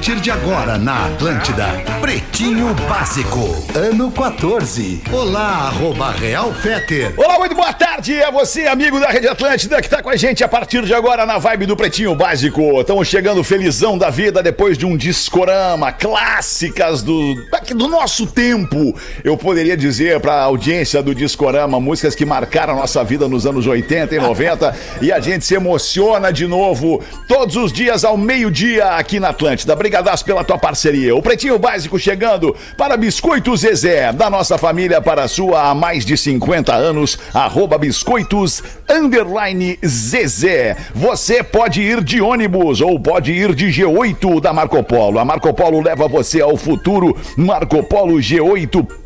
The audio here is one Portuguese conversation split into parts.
Partir de agora na Atlântida, Pretinho Básico, ano 14. Olá, arroba Real Feter. Olá, muito boa tarde a você, amigo da Rede Atlântida, que tá com a gente a partir de agora na vibe do Pretinho Básico. Estamos chegando felizão da vida depois de um discorama, clássicas do, do nosso tempo. Eu poderia dizer pra audiência do discorama, músicas que marcaram a nossa vida nos anos 80 e 90 e a gente se emociona de novo todos os dias ao meio-dia aqui na Atlântida. Brigadaço pela tua parceria. O Pretinho Básico chegando para Biscoito Zezé, da nossa família para a sua há mais de 50 anos, arroba biscoitos, underline Zezé. Você pode ir de ônibus ou pode ir de G8 da Marco Polo. A Marco Polo leva você ao futuro,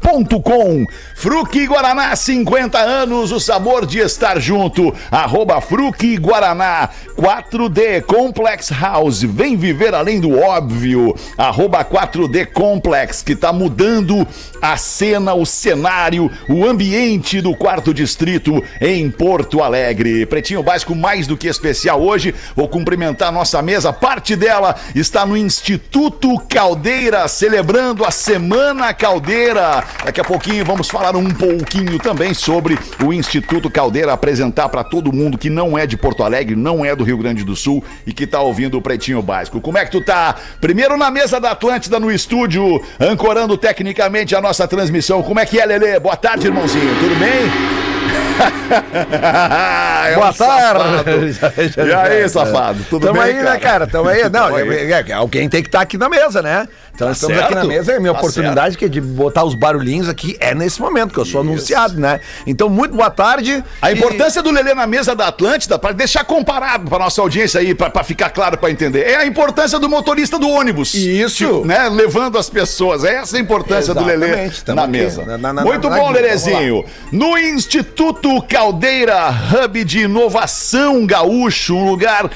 marcopolog8.com. Fruque Guaraná, 50 anos, o sabor de estar junto, arroba Fruque Guaraná, 4D Complex House, vem viver além do óbvio, arroba 4D Complex, que tá mudando a cena, o cenário, o ambiente do quarto distrito em Porto Alegre. Pretinho Básico mais do que especial hoje. Vou cumprimentar nossa mesa. Parte dela está no Instituto Caldeira, celebrando a Semana Caldeira. Daqui a pouquinho vamos falar um pouquinho também sobre o Instituto Caldeira, apresentar para todo mundo que não é de Porto Alegre, não é do Rio Grande do Sul e que tá ouvindo o Pretinho Básico. Como é que tu tá? Primeiro na mesa da Atlântida no estúdio, ancorando tecnicamente a nossa transmissão. Como é que é, Lelê? Boa tarde, irmãozinho. Tudo bem? É um Boa tarde. safado. E aí, safado? Tudo Tamo bem, aí, né, cara? Tamo aí. Não, Tamo aí. é- é- alguém tem que estar aqui na mesa, né? Então Tá estamos certo. aqui na mesa. É a minha Tá oportunidade que é de botar os barulhinhos aqui é nesse momento, que eu sou anunciado, né? Então, muito boa tarde. A E- importância do Lelê na mesa da Atlântida, para deixar comparado para nossa audiência aí, para ficar claro para entender, é a importância do motorista do ônibus. Isso. Né? Levando as pessoas. É essa a importância do Lelê Exatamente, na aqui, mesa. na- na- Muito na- bom, Lelezinho. No Instituto Caldeira, hub de inovação gaúcho, um lugar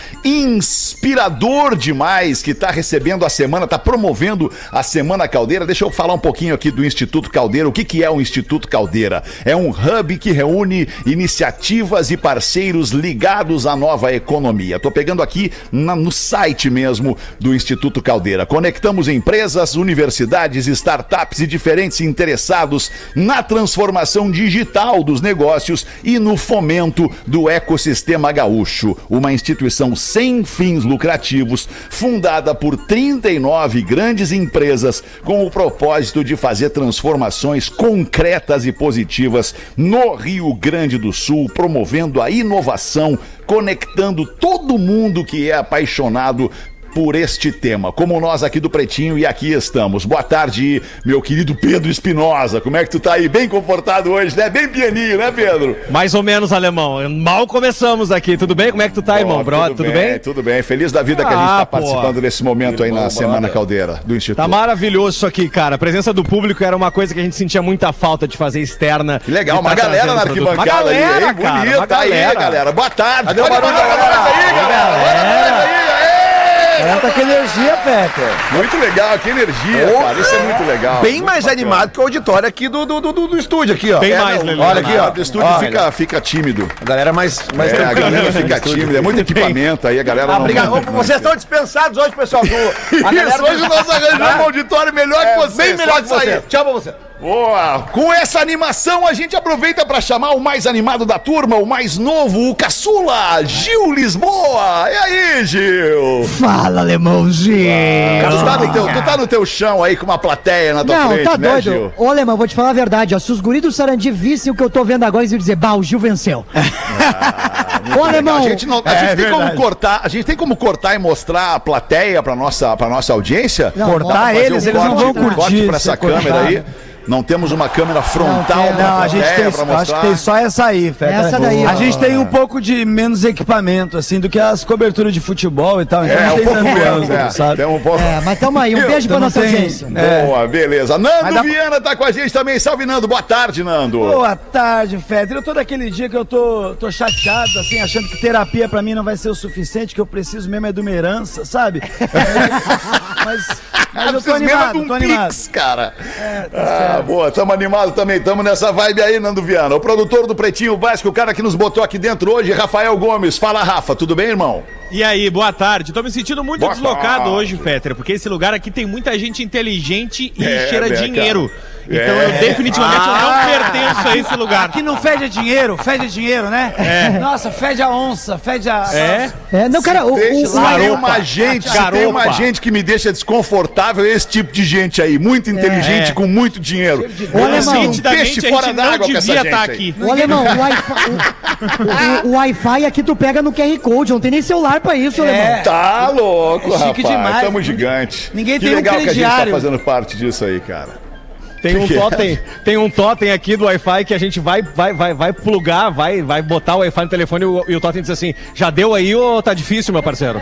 inspirador demais que está recebendo a semana, está promovendo a Semana Caldeira. Deixa eu falar um pouquinho aqui do Instituto Caldeira. O que, que é o Instituto Caldeira? É um hub que reúne iniciativas e parceiros ligados à nova economia. Estou pegando aqui na- no site mesmo do Instituto Caldeira. Conectamos empresas, universidades, startups e diferentes interessados na transformação digital dos negócios e no fomento do ecossistema gaúcho. Uma instituição sem fins lucrativos, fundada por 39 grandes empresas com o propósito de fazer transformações concretas e positivas no Rio Grande do Sul, promovendo a inovação, conectando todo mundo que é apaixonado por este tema, como nós aqui do Pretinho e aqui estamos. Boa tarde, meu querido Pedro Espinosa. Como é que tu tá aí? Bem comportado hoje, né? Bem pianinho, né, Pedro? Mais ou menos, alemão. Mal começamos aqui. Tudo bem? Como é que tu tá, irmão? Ó, Brother, tudo, bem? Tudo bem. Feliz da vida que a gente Ah, tá pô. participando desse momento aí na Irmão, Semana brother. Caldeira do Instituto. Tá maravilhoso isso aqui, cara. A presença do público era uma coisa que a gente sentia muita falta de fazer externa. Que legal, uma tá galera na arquibancada uma galera, hein? cara, Bonita uma aí, galera. galera. Boa tarde. Cadê o barulho da galera? aí, galera. A galera aí, aê! Ela tá com energia, Peter. Muito legal, que energia, cara. Isso é muito legal. Bem Muito mais bacana. animado que o auditório aqui do, do, do, do- do estúdio aqui, ó. Bem É, mais, não, Lelê. Olha aqui, ó. O estúdio Olha, fica, fica tímido. A galera mais, mais É, a galera fica tímida. É muito equipamento aí, a galera Ah, não... obrigado. Ô, Vocês estão dispensados hoje, pessoal. do- A galera Isso, hoje nós arranjamos um auditório melhor que É, vocês. bem melhor que só isso aí. você. Tchau pra você. Boa! Com essa animação, a gente aproveita para chamar o mais animado da turma, o mais novo, o caçula, Gil Lisboa. E aí, Gil? Fala, alemãozinho. Tu tá, no teu, tu tá no teu chão aí com uma plateia na tua Não, frente, tá né, doido. Gil? Ô, Alemão, vou te falar a verdade, ó. Se os guris do Sarandi vissem o que eu tô vendo agora, eles iam dizer, bah, o Gil venceu. Ô, Alemão, A gente, não, a gente tem como cortar, a gente tem como cortar e mostrar a plateia para nossa, pra nossa audiência? Não, pra cortar eles, um eles não corte- vão um corte curtir pra essa cortado. câmera aí. Não temos uma câmera frontal tem, pra Não, a gente tem, acho que tem só essa aí, Feta. Essa daí, A gente tem um pouco de menos equipamento, assim, do que as coberturas de futebol e tal. Então É, não um tem pouco tanto menos, é. sabe? Tem um pouco... É, mas tamo aí. Um Meu, beijo pra não nossa tem- audiência. É. Boa, beleza. Nando dá- Viana tá com a gente também. Salve, Nando. Boa tarde, Nando. Boa tarde, Feder. Eu tô daquele dia que eu tô, tô chateado, assim, achando que terapia pra mim não vai ser o suficiente, que eu preciso mesmo é de uma herança, sabe? mas, mas eu tô é animado, um tô animado. Pix, cara. tá ah, boa, tamo animado também, tamo nessa vibe aí, Nando Viana. O produtor do Pretinho Básico, o cara que nos botou aqui dentro hoje, Rafael Gomes. Fala, Rafa, tudo bem, irmão? E aí, boa tarde. Tô me sentindo muito Boa deslocado tarde. hoje, Fetter, porque esse lugar aqui tem muita gente inteligente e É, cheira né, dinheiro. cara? Então É. eu definitivamente eu não pertenço a esse lugar. Aqui não fede a dinheiro, fede a dinheiro, né? Nossa, fede a onça, fede a. É? É, não, cara, o, o, Deixa, o- tem uma gente, se tem uma gente que me deixa desconfortável, é esse tipo de gente aí, muito inteligente, É. com muito dinheiro. Eu alemão, um peixe a fora gente não d'água com essa devia gente estar aí. aqui. o alemão, o Wi-Fi, o, o- o Wi-Fi aqui tu pega no QR Code, não tem nem celular pra isso, É. alemão. Tá louco, É chique rapaz. demais. Tamo gigante. Ninguém que tem um legal que a gente tá crediário. fazendo parte disso aí, cara. Tem um totem, tem um totem aqui do Wi-Fi que a gente vai, vai, vai, vai plugar, vai, vai botar o Wi-Fi no telefone e o, e o totem diz assim: já deu aí ou tá difícil, meu parceiro?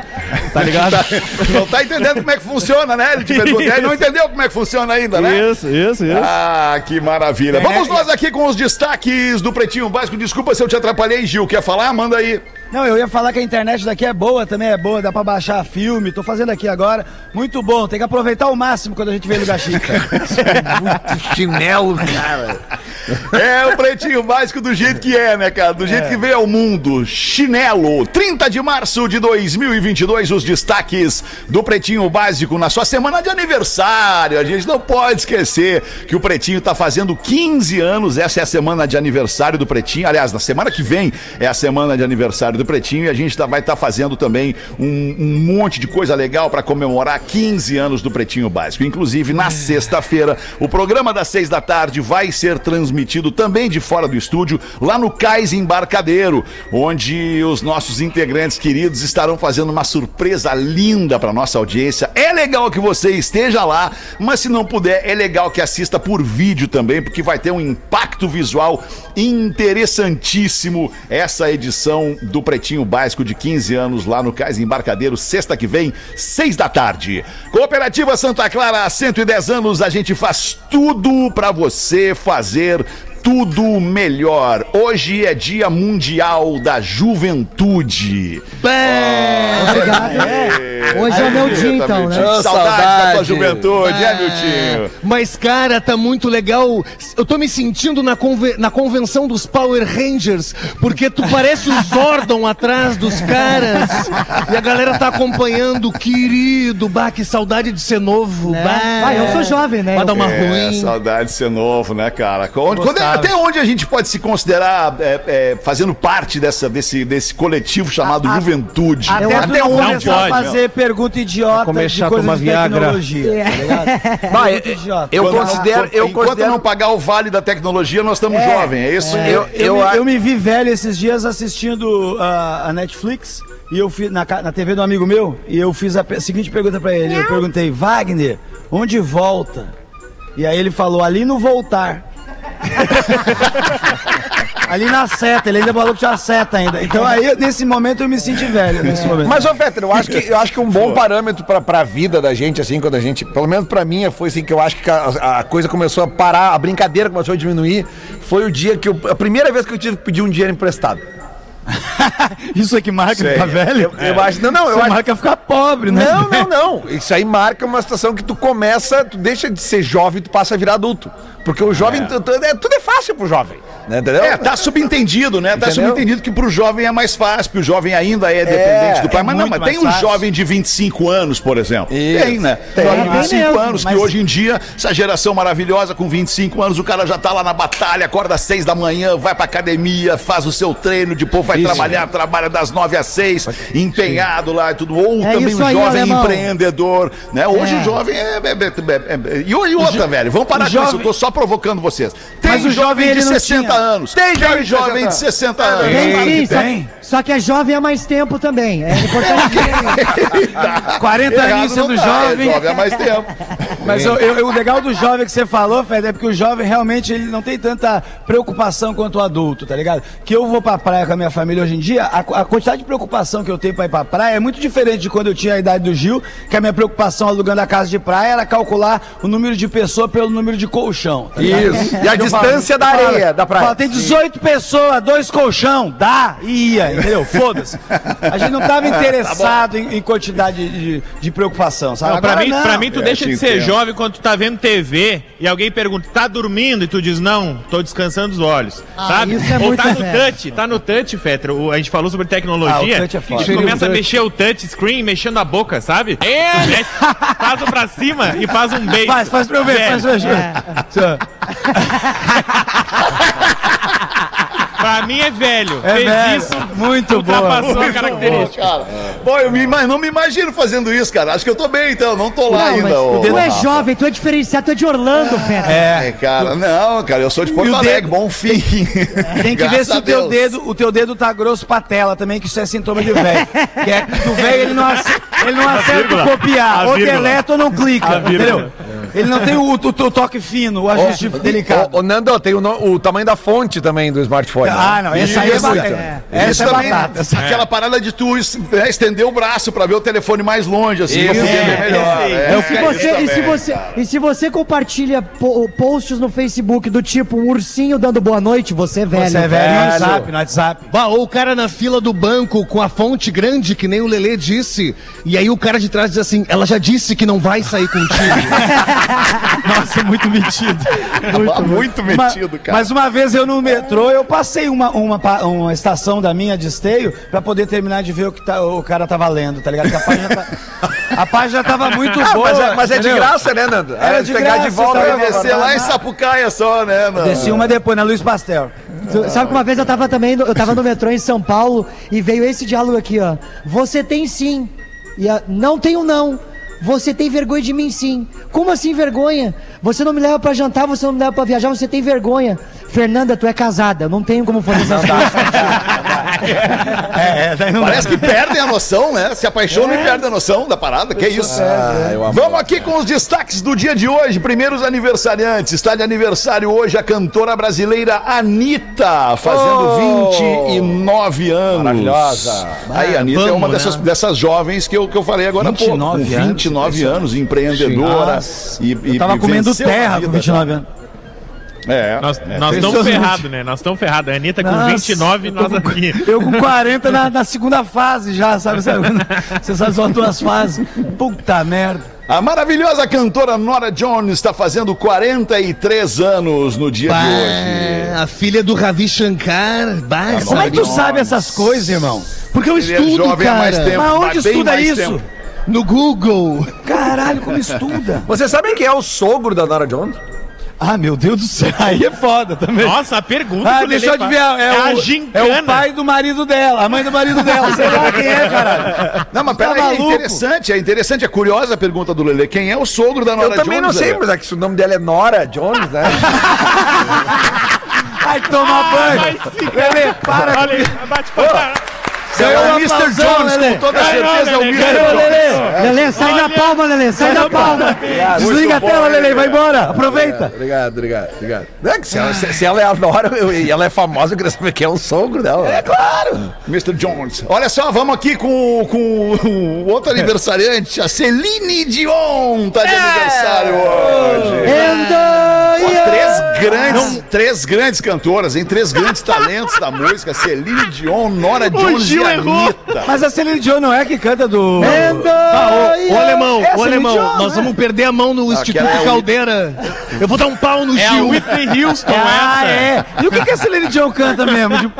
Tá ligado? Não tá entendendo como é que funciona, né? Ele te perguntou. Ele não entendeu como é que funciona ainda, né? Isso, isso, isso. Ah, que maravilha. Vamos nós aqui com os destaques do Pretinho Básico. Desculpa se eu te atrapalhei, Gil. Quer falar? Manda aí. Não, eu ia falar que a internet daqui é boa, também é boa, dá pra baixar filme, tô fazendo aqui agora. Muito bom, tem que aproveitar ao máximo quando a gente vem no Gachica. Chinelo, cara. É o Pretinho Básico do jeito que é, né, cara? Do jeito que veio ao mundo. Chinelo. 30 de março de 2022, os destaques do Pretinho Básico na sua semana de aniversário. A gente não pode esquecer que o Pretinho tá fazendo 15 anos. Essa é a semana de aniversário do Pretinho. Aliás, na semana que vem é a semana de aniversário do Pretinho e a gente tá- vai estar fazendo também um, um monte de coisa legal para comemorar 15 anos do Pretinho Básico. Inclusive, na sexta-feira, o programa das seis da tarde vai ser transmitido também de fora do estúdio, lá no Cais Embarcadeiro, onde os nossos integrantes queridos estarão fazendo uma surpresa linda para nossa audiência. É legal que você esteja lá, mas se não puder, é legal que assista por vídeo também, porque vai ter um impacto visual interessantíssimo essa edição do Pretinho Básico de 15 anos lá no Cais Embarcadeiro, sexta que vem, seis da tarde. Cooperativa Santa Clara, há 110 anos, a gente faz tudo para você fazer tudo melhor. Hoje é Dia Mundial da Juventude. Obrigado. Hoje é o meu dia, então, né? Ô, Saudade, da tua saudade. juventude, é, Miltinho? Mas, cara, tá muito legal. Eu tô me sentindo na, conve- na convenção dos Power Rangers, porque tu parece o Zordon atrás dos caras. E a galera tá acompanhando, querido. Bah, que saudade de ser novo. Bah. Ah, eu sou jovem, né? Vai dar uma É, ruim. saudade de ser novo, né, cara? Onde- quando- até onde a gente pode se considerar é, é, fazendo parte dessa, desse, desse coletivo chamado Juventude? Até, Eu- até não onde? começar a fazer pergunta idiota começar de uma de Viagra. tecnologia, tá ligado? Vai, eu Quando- considero, eu enquanto considero, não pagar o vale da tecnologia, nós estamos É, jovens, é isso? Eu, eu, eu me, a- eu me vi velho esses dias assistindo ah, a Netflix e eu fiz na, na TV do amigo meu e eu fiz a seguinte pergunta pra ele. Eu perguntei, Wagner, onde volta? E aí ele falou, ali no voltar. ali na seta, ele ainda falou que tinha seta ainda. Então aí, nesse momento, eu me senti velho. Nesse momento. Mas, ô Fetter, eu acho que, eu acho que um bom parâmetro pra, pra vida da gente, assim, quando a gente. Pelo menos pra mim, foi assim que eu acho que a, a coisa começou a parar, a brincadeira começou a diminuir. Foi o dia que eu. A primeira vez que eu tive que pedir um dinheiro emprestado. Isso aqui marca Sei. ficar velho? Eu, eu acho. Não, não, eu Isso acho. marca ficar pobre, né? Não, não, não. Isso aí marca uma situação que tu começa, tu deixa de ser jovem e tu passa a virar adulto. Porque o jovem, tu- tu- é, tudo é fácil pro jovem. Né, entendeu? É, tá subentendido, né? Tá Entendeu? subentendido que pro jovem é mais fácil, porque o jovem ainda é dependente do pai. é mas não, mas tem um fácil. jovem de 25 anos, por exemplo. Isso. Tem, né? Tem. Jovem de Tem 25 mesmo, anos, que mas- hoje em dia, essa geração maravilhosa com 25 anos, o cara já tá lá na batalha, acorda às 6 da manhã, vai pra academia, faz o seu treino, depois vai vai trabalhar, trabalha das 9 às 6, empenhado lá e tudo. Ou É também isso o aí, jovem alemão. empreendedor, né? Hoje É. o jovem é... é- é- é- é- E, outra, velho, vamos parar com isso, eu tô só provocando vocês. Tem Mas o jovem, de ele não 60 tinha. anos. Tem jovem de jovem 60 de 60 anos. Tem sim, só, tem. só que é jovem há mais tempo também. É importante que 40 Errado anos sendo tá, jovem. É jovem há mais tempo. Mas eu- eu- o legal do jovem que você falou, Fred, é porque o jovem realmente ele não tem tanta preocupação quanto o adulto, tá ligado? Que eu vou pra praia com a minha família hoje em dia, a, a quantidade de preocupação que eu tenho pra ir pra praia é muito diferente de quando eu tinha a idade do Gil, que a minha preocupação alugando a casa de praia era calcular o número de pessoas pelo número de colchão. Tá? Isso. E a Eu distância da areia, da praia. falo, tem 18 pessoas, dois colchão, dá, ia, entendeu? Foda-se. A gente não tava interessado em, em quantidade de, de preocupação, sabe? Não, pra, Agora mim, não. pra mim, tu É, deixa de ser entendo. jovem quando tu tá vendo TV e alguém pergunta, tá dormindo? E tu diz, não, tô descansando os olhos. Ah, sabe? isso é Ou muito tá no velho. touch, tá no touch, Fetra. A gente falou sobre tecnologia. Ah, o touch é foda. E tu começa a mexer o touch screen, mexendo a boca, sabe? É! Faz um pra cima e faz um beijo. Faz, faz pra eu ver, faz pra eu ver. Pra mim é velho. É Fez velho. isso, Muito boa. ultrapassou a característica. Cara, bom, eu me, mas não me imagino fazendo isso, cara. Acho que eu tô bem, então. Não tô lá Não, ainda. mas ô, tu é Rafa. jovem, tu é diferenciado, tu é de Orlando, Feta. É, cara, não, cara, eu sou de Porto o Alegre, dedo- bom fim. Tem que ver se o teu dedo, o teu dedo tá grosso pra tela também, que isso é sintoma de velho. Que é que o velho ele não acerta, ele não acerta copiar, ou deleta ou não clica, entendeu? Ele não tem o, o- o toque fino, o ajuste delicado. Ô, ô, Nando, tem o, o tamanho da fonte também do smartphone. Ah, não, essa aí é, Isso, batata. é. Essa Isso é também, batata. Aquela parada de tu es- é, estender o braço pra ver o telefone mais longe, assim, pra poder ver melhor. E se, é você, isso e, se também, você, cara. e se você compartilha po- posts no Facebook do tipo um ursinho dando boa noite, você é velho. Você é velho no. WhatsApp, no WhatsApp. Bah, ou o cara na fila do banco com a fonte grande, que nem o Lelê disse. E aí o cara de trás diz assim: ela já disse que não vai sair contigo. Nossa, muito metido. Muito, muito metido, cara. Mas uma vez eu no metrô, eu passei uma, uma, uma estação da minha de esteio pra poder terminar de ver o que tá- o cara tava lendo, tá ligado? Que a página, tá- a página tava muito Ah, boa. mas, é, mas é de graça, né, Nando? Era É de pegar de graça, volta. tá? Vai né, descer lá em Sapucaia só, né? mano? Desci uma depois, na Luiz Pastel. Tu- Sabe que uma vez eu tava também, no- eu tava no metrô em São Paulo e veio esse diálogo aqui, ó. Você tem sim. E a, não tenho não. Você tem vergonha de mim sim. Como assim vergonha? Você não me leva pra jantar, você não me leva pra viajar, você tem vergonha. Fernanda, tu é casada, não tenho como fazer essas coisas. É, não Parece que perdem a noção, né? Se apaixonam e perdem a noção da parada. Que isso? Vamos aqui com os destaques do dia de hoje. Primeiros aniversariantes. Está de aniversário hoje a cantora brasileira Anitta, fazendo 29 anos. Maravilhosa. Aí, a Anitta é vamos, uma né? dessas, dessas jovens que eu, que eu falei agora há pouco. 29 Com anos, 29 anos, empreendedora. Nossa, E, eu tava e comendo terra vida, com 29 anos. É. Nós é, nós estamos ferrados, né? Nós estamos ferrados. A Anitta com Nossa, 29 eu tô nós com- aqui. Eu com 40 na, na segunda fase já, sabe? Você sabe só duas fases. Puta merda. A maravilhosa cantora Nora Jones está fazendo 43 anos no dia Bah, de hoje. a filha do Ravi Shankar. Bah, Como é que tu Nossa. sabe essas coisas, irmão? Porque eu Ele é estudo, jovem há cara. mais tempo. Mas onde estuda isso? tempo. No Google. Caralho, como estuda? Vocês sabem quem é o sogro da Nora Jones? Ah, meu Deus do céu. Aí é foda também. Nossa, a pergunta Ah, deixa eu adivinhar. É, a o, é o pai do marido dela, a mãe do marido dela. Sei lá quem é, caralho. Não, mas Tá peraí, é maluco? interessante, é interessante, é curiosa a pergunta do Lelê. Quem é o sogro da Nora Eu também não Jones, sei, Lelê? mas é que o nome dela é Nora Jones, né? Vai tomar banho. Lelê, para Olha aí, bate palma. É Ganhou o uma Mr. Jones, Lelê. com toda certeza é o Mr. Jones. Lelê. Lelê, sai da palma, Lelê, sai da palma. Desliga a tela, Lelê. Lelê, vai embora. Aproveita. Obrigado, obrigado, obrigado. Não é que se, ela, se- se ela é a Nora e ela é famosa, eu queria saber quem é o sogro dela. É claro. Mr. Jones. Olha só, vamos aqui com, com o outro aniversariante, a Celine Dion tá de aniversário hoje. Pô, três grandes, três grandes cantoras, hein? Três grandes talentos da música, Celine Dion, Nora Jones e Errou. Mas a Celine Dion não é que canta do... Ah, ô, ô, alemão, É, Celine alemão, Dion, nós né? vamos perder a mão no Instituto é o- Caldeira. Eu vou dar um pau no É Gil. Whitney Houston Ah, essa. é. E o que, que a Celine Dion canta mesmo? De-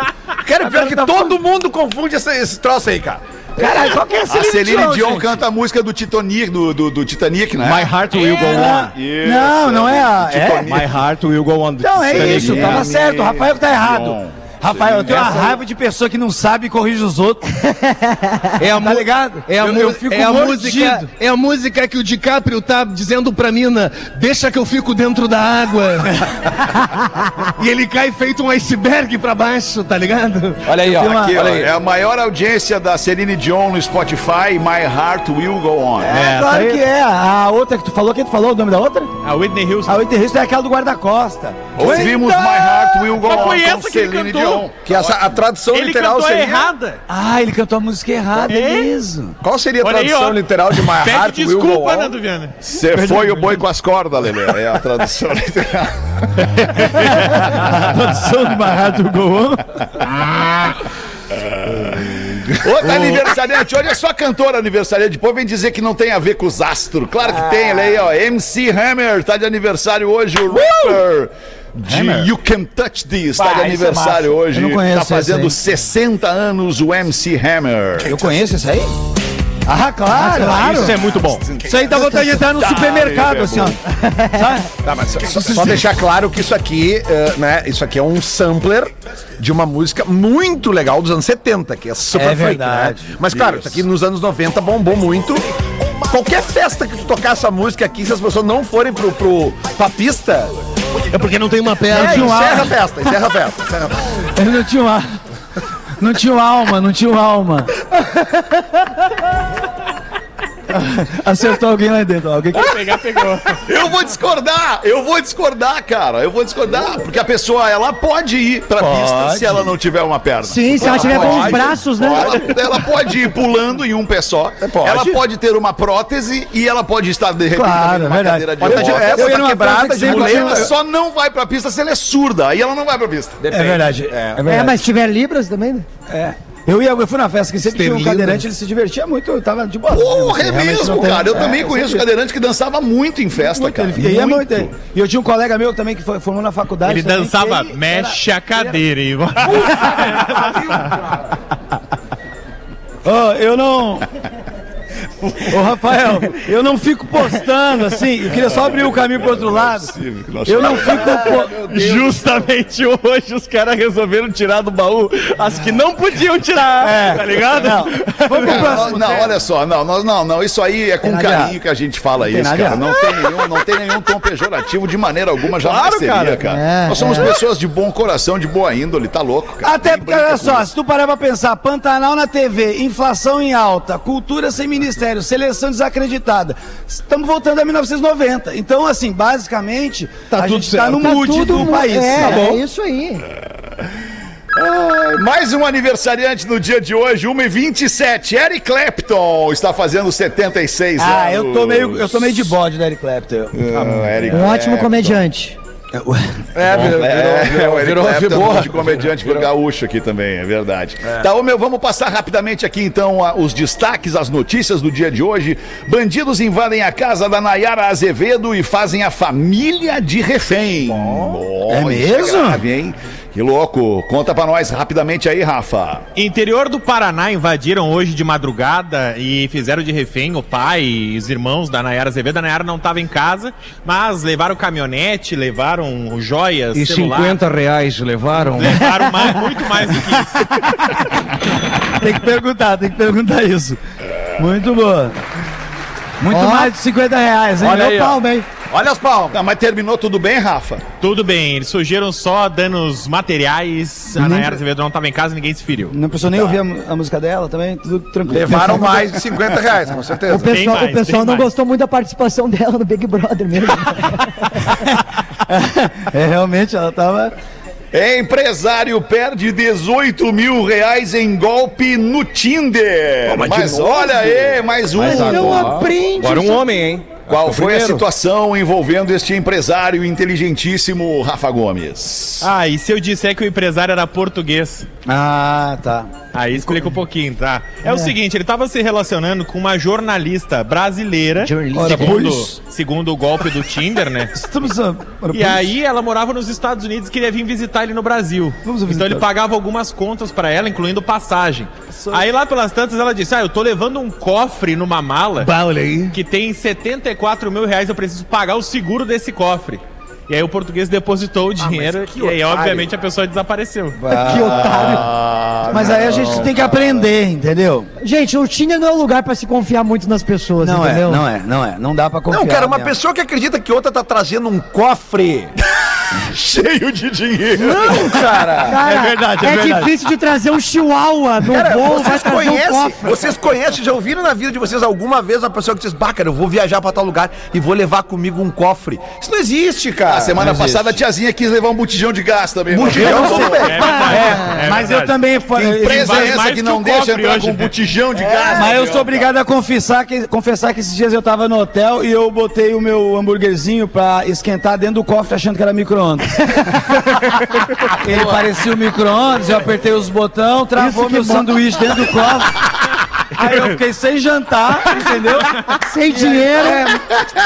Cara, pior que todo mundo confunde essa- esse troço aí, cara. Caralho, qual que é a A Celine, Celine Dion, gente? canta a música do Titanic, do, do, do Titanic, né? My heart will go on. Não, não é a... É? My heart will go on. Não, é isso, tava certo, o Rafael que tá errado. Rafael, eu tenho uma raiva de pessoa que não sabe e corrige os outros. É a, Tá ligado? É a, Eu- eu fico é a música, é a música que o DiCaprio tá dizendo pra mina, deixa que eu fico dentro da água. e ele cai feito um iceberg pra baixo, tá ligado? Olha aí, ó. uma- Aqui, olha aí. é a maior audiência da Celine Dion no Spotify, My Heart Will Go On. É, claro que é. A outra que tu falou, quem tu falou o nome da outra? A Whitney Houston. A Whitney Houston é aquela do guarda-costa. Ouvimos My Heart Will Go Mas On com Celine cantou. Que essa, a tradução Ele literal seria. errada. Ah, ele cantou a música errada, é, É? mesmo. Qual seria a Olha aí, tradução ó. literal de My Pede Heart Will Go desculpa, On? Nando Viana. Você foi o boi com as cordas, Lelê. É a tradução literal. A tradução do barato do Goan. Outra aniversariante, olha só a cantora aniversariante. Depois vem dizer que não tem a ver com os astros. Claro que tem, ele aí, ó. MC Hammer tá de aniversário hoje, o rapper. De You Can Touch This, tá de isso é aniversário massa. hoje. Eu não conheço tá fazendo esse 60 anos o MC Hammer. Eu conheço isso aí? Ah, claro, claro. Isso é muito bom. Isso aí dá vontade de entrar no supermercado, assim, ó. Tá, mas só, só deixar claro que isso aqui, eh, né? Isso aqui é um sampler de uma música muito legal dos anos 70, que é super É fake, verdade. né? Mas claro, isso aqui nos anos 90 bombou muito. Qualquer festa que tu tocar essa música aqui, se as pessoas não forem pro, pro, pra pista, É porque não tem uma é, perna. encerra a festa, encerra a festa. encerra a festa. Ele não tinha uma... Não tinha alma, não tinha alma. Acertou alguém lá dentro. Alguém que... Pegar, pegou. Eu vou discordar, eu vou discordar, cara. Eu vou discordar, porque a pessoa, ela pode ir pra pista se ela não tiver uma perna. Sim, se ela tiver com os braços, né? Ela, ela pode ir pulando em um pé só. Pode. Ela pode ter uma prótese e ela pode estar de repente Claro, numa verdade. cadeira de Pode rodas. tá quebrada, que Ela muleta. só não vai pra pista se ela é surda. Aí ela não vai pra pista. É verdade. É, É, verdade. mas se tiver libras também, né? É. Eu, ia, eu fui na festa que sempre tinha um cadeirante, ele se divertia muito, eu tava de boa. Porra, é mesmo, tem- cara. Eu é, também conheço sempre- cadeirante que dançava muito em festa, Muito, cara. ele ia Muito. muito. E eu tinha um colega meu também que foi, formou na faculdade. Ele também, dançava, ele mexe a cadeira. E... Ô, eu não. Ô, Rafael, eu não fico postando assim. Eu queria só abrir o caminho pro outro lado. Eu não fico. po- Justamente hoje os caras resolveram tirar do baú as que não podiam tirar, É. tá ligado? Não, vamos pro Não, próximo. não, olha só, não, não, não, isso aí é com carinho que a gente fala isso, cara. Não tem nenhum, não tem nenhum tom pejorativo de maneira alguma, jamais Claro, seria, cara. cara. É, nós somos é. pessoas de bom coração, de boa índole, tá louco, cara. Até porque, olha só, isso. se tu parar pra pensar, Pantanal na TV, inflação em alta, cultura sem ministério, seleção desacreditada. Estamos voltando a 1990. Então, assim, basicamente, Tá a gente tá no mood do mu- país. É, tá bom? é isso aí. Mais um aniversariante no dia de hoje, 1h27. Eric Clapton está fazendo 76 anos. Ah, eu tô meio, eu tô meio de bode da Eric Clapton. Ah, Eric Um ótimo Clapton. comediante. É, virou, É, virou, o Eric virou, Clapton virou, é um de comediante virou gaúcho aqui também, é verdade. Tá, ô meu, vamos passar rapidamente aqui então a- os destaques, as notícias do dia de hoje. Bandidos invadem a casa da Nayara Azevedo e fazem a família de refém. Oh, É mesmo? grave, hein? Que louco. Conta pra nós rapidamente aí, Rafa. Interior do Paraná invadiram hoje de madrugada e fizeram de refém o pai e os irmãos da Nayara Azevedo. A Nayara não estava em casa, mas levaram caminhonete, levaram joias, E celular. 50 reais levaram. Levaram mais- muito mais do que isso. Tem que perguntar, tem que perguntar isso. Muito boa. Muito Ó. mais de 50 reais, hein? Olha Meu aí, ó. palma, hein? Olha as palmas. Não, mas terminou tudo bem, Rafa? Tudo bem, eles surgiram só danos materiais. A Nayara Azevedo não estava em casa, ninguém se feriu. Não precisou nem ouvir a, a música dela também, tudo tranquilo. Levaram mais de 50 reais, com O certeza. pessoal, mais, o pessoal não mais. gostou muito da participação dela no Big Brother mesmo. É, realmente, ela tava. Empresário perde 18 mil reais em golpe no Tinder. mas olha aí, mais um. Não aprende. Agora um homem, hein? Qual foi a primeiro. situação envolvendo este empresário inteligentíssimo Rafa Gomes? Ah, e se eu disser que o empresário era português? Ah, tá. Aí explica um pouquinho, tá? É, o seguinte, ele estava se relacionando com uma jornalista brasileira, Jornalista. segundo, segundo o golpe do Tinder, né? Estamos. a- E aí ela morava nos Estados Unidos e queria vir visitar ele no Brasil. Vamos então visitar. ele pagava algumas contas pra ela, incluindo passagem. Aí lá pelas tantas ela disse: Ah, eu tô levando um cofre numa mala Bah, olha aí. que tem 74 mil reais, eu preciso pagar o seguro desse cofre. E aí o português depositou o dinheiro e aí, obviamente, a pessoa desapareceu. Que otário. Mas aí a gente tem que aprender, entendeu? Gente, o Tinder não é um lugar pra se confiar muito nas pessoas, Não é, entendeu? não é, não é. Não dá pra confiar. Não, cara, uma mesmo. pessoa que acredita que outra tá trazendo um cofre. Cheio de dinheiro. Não, cara. Cara, É verdade, é é verdade. difícil de trazer um chihuahua no Cara, voo, vocês um conhecem, cofre. vocês conhecem, já ouviram na vida de vocês alguma vez uma pessoa que diz, bah, cara, eu vou viajar pra tal lugar e vou levar comigo um cofre. Isso não existe, cara. A semana passada a tiazinha quis levar um botijão de gás também. Botijão Mas também. É, mas eu também. Que empresa é essa que não deixa entrar com um botijão de gás? Mas eu sou obrigado a confessar que, confessar que esses dias eu tava no hotel e eu botei o meu hambúrguerzinho pra esquentar dentro do cofre achando que era micro-ondas. Ele parecia um micro-ondas, eu apertei os botões, travou meu sanduíche dentro do cofre. Aí eu fiquei sem jantar, entendeu? Sem dinheiro. É,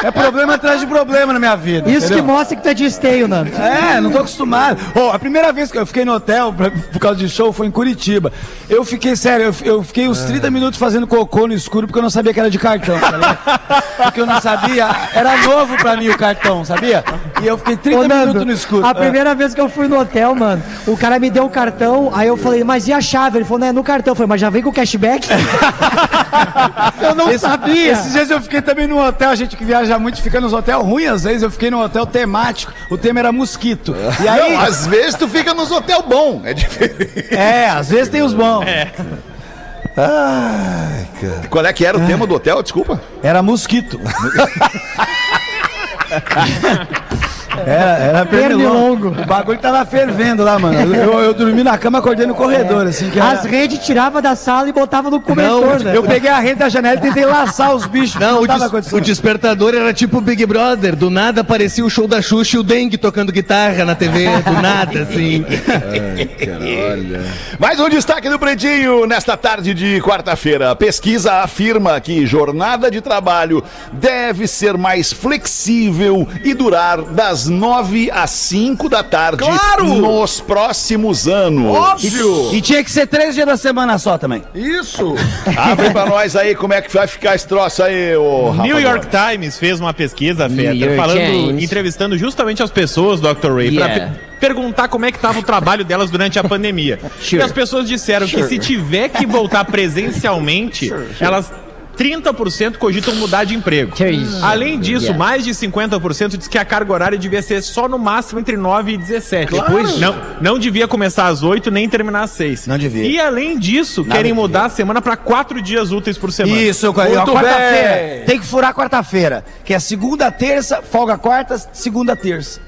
é problema atrás de problema na minha vida. Isso que entendeu? mostra que tu é de esteio, Nando. É, não tô acostumado. Ô, a primeira vez que eu fiquei no hotel pra- por causa de show foi em Curitiba. Eu fiquei, sério, eu, eu fiquei uns 30 minutos fazendo cocô no escuro porque eu não sabia que era de cartão, tá? Porque eu não sabia, era novo pra mim o cartão, sabia? E eu fiquei 30 Ô, Nando, minutos no escuro. a primeira vez que eu fui no hotel, mano, o cara me deu o cartão, aí eu falei, mas e a chave? Ele falou, não, é no cartão. Eu falei, mas já vem com cashback? eu não Esse- sabia. Esses dias eu fiquei também num hotel, a gente que viaja muito fica nos hotéis ruins, às vezes eu fiquei num hotel temático, o tema era mosquito. E aí, Não, às vezes tu fica nos hotel bom. É diferente. é, às vezes tem os bons. Qual é que era o tema do hotel? Desculpa. Era mosquito. Era, era Pernilongo. O bagulho tava fervendo lá, mano. Eu, eu dormi na cama, acordei no corredor, assim. Que era- As redes tirava da sala e botava no cobertor, né? Eu peguei a rede da janela e tentei laçar os bichos. Não, o, des- o despertador era tipo Big Brother. Do nada aparecia o show da Xuxa e o Dengue tocando guitarra na TV. Do nada, assim. Mais um destaque do Pretinho nesta tarde de quarta-feira. Pesquisa afirma que jornada de trabalho deve ser mais flexível e durar das nove às cinco da tarde Claro! nos próximos anos. Óbvio. E tinha que ser três dias da semana só também. Isso. Abre pra nós aí como é que vai ficar esse troço aí, ô Rafa New York Gomes. Times fez uma pesquisa, Feta, falando, Times. entrevistando justamente as pessoas, Dr. Ray, pra Yeah. pe- perguntar como é que estava o trabalho delas durante a pandemia. Sure. E as pessoas disseram que se tiver que voltar presencialmente, elas 30% cogitam mudar de emprego. Sure. Além disso, mais de 50% diz que a carga horária devia ser só no máximo entre 9 e 17. Depois não, não devia começar às 8 nem terminar às 6. Não devia. E além disso, querem mudar a semana para 4 dias úteis por semana. Isso, quarta-feira. Tem que furar quarta-feira. Que é segunda, terça, folga quarta, segunda, terça.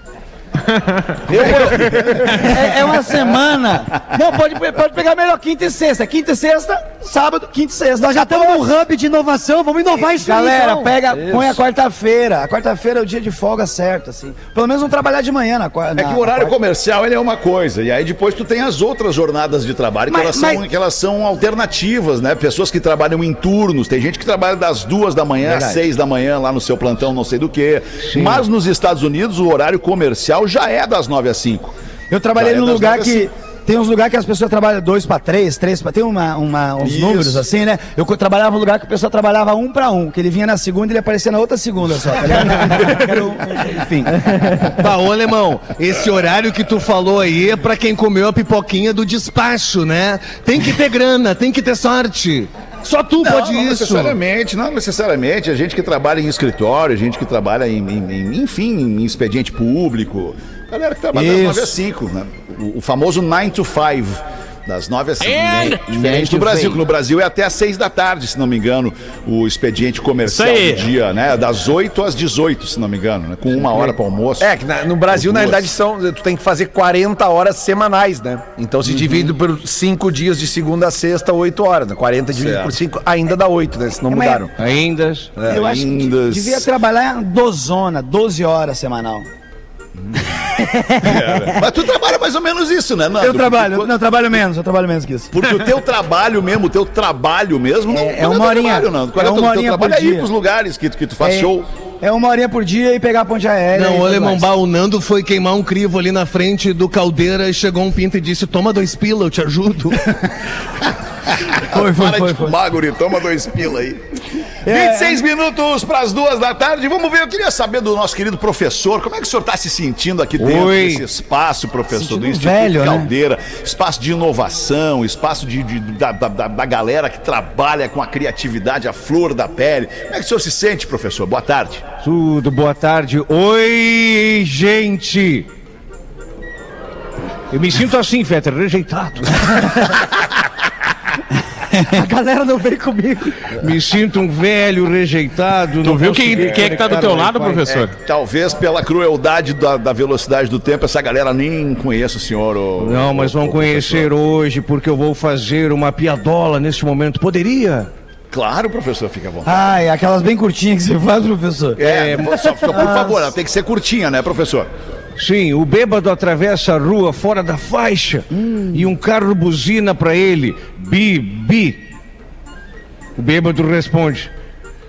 É, é uma semana. Não, pode, pode pegar melhor quinta e sexta. Quinta e sexta, sábado, quinta e sexta. Nós já estamos no hub de inovação, vamos inovar isso aí, Galera, então. pega, põe a quarta-feira. A quarta-feira é o dia de folga certo, assim. Pelo menos não trabalhar de manhã na quarta. É que o horário comercial ele é uma coisa, e aí depois tu tem as outras jornadas de trabalho que, Mas- elas, mas- são, que elas são alternativas, né? Pessoas que trabalham em turnos, tem gente que trabalha das duas da manhã às Verdade. seis da manhã lá no seu plantão, não sei do que. Mas nos Estados Unidos o horário comercial já é das nove às cinco. Eu trabalhei Já é num das lugar que. Tem uns lugares que as pessoas trabalham dois pra três, três pra. Tem uma, uma- uns Isso. números assim, né? Eu trabalhava num lugar que o pessoal trabalhava um pra um, que ele vinha na segunda e ele aparecia na outra segunda só, tá um- Enfim. Bah, ô alemão, esse horário que tu falou aí é pra quem comeu a pipoquinha do despacho, né? Tem que ter grana, tem que ter sorte. Só tu pode não isso. necessariamente, não necessariamente. A gente que trabalha em escritório, a gente que trabalha em, em- enfim, em expediente público. Galera que trabalha das Isso. 9 às 5, né? O, o famoso 9 to 5. Das 9 às 5. And Diferente nine do to Brasil, que no Brasil é até às 6 da tarde, se não me engano, o expediente comercial do dia, né? Das 8 às 18, se não me engano, né? Com uma hora para almoço. É, que na- no Brasil, na realidade, são, tu tem que fazer 40 horas semanais, né? Então Uhum. se divide por 5 dias de segunda a sexta, 8 horas. Né? 40 dividido Certo. por 5 ainda dá 8, né? Se não É, mudaram. Ainda. Eu acho que Ainda- devia trabalhar dozona, 12 horas semanal. Mas tu trabalha mais ou menos isso, né, Nando? Eu trabalho, Porque, não, eu trabalho menos, eu trabalho menos que isso. porque o teu trabalho mesmo, o teu trabalho mesmo, não É- é qual uma horinha. trabalho, Nando? Qual é, É o teu, uma horinha trabalho por é ir dia. pros lugares que, tu- que tu faz É- show. É uma horinha por dia e pegar a ponte aérea. Não, o alemão o Nando foi queimar um crivo ali na frente do caldeira e chegou um pinto e disse: Toma dois pila, eu te ajudo. Foi, foi, Para foi, de foi. fumar, guri, toma dois pila aí. 26 minutos para as duas da tarde. Vamos ver, eu queria saber do nosso querido professor, como é que o senhor está se sentindo aqui dentro Oi. desse espaço, professor, do Instituto velho, né? Caldeira, espaço de inovação, espaço de, de- da, da- da- da galera que trabalha com a criatividade, a flor da pele. Como é que o senhor se sente, professor? Boa tarde. Tudo, boa tarde. Oi, gente! Eu me sinto assim, Fetter, rejeitado. A galera não veio comigo. Me sinto um velho rejeitado. Tu viu quem, quem é que tá do teu lado, professor? Talvez pela crueldade da, da velocidade do tempo, essa galera nem conhece o senhor. Não, mas vão conhecer hoje, porque eu vou fazer uma piadola neste momento. Poderia? Claro, professor, fica à vontade. Ai, aquelas bem curtinhas que você faz, professor. É, só, só por favor, ela tem que ser curtinha, né, professor? Sim, o bêbado atravessa a rua fora da faixa e um carro buzina pra ele. Bi, bi. O bêbado responde: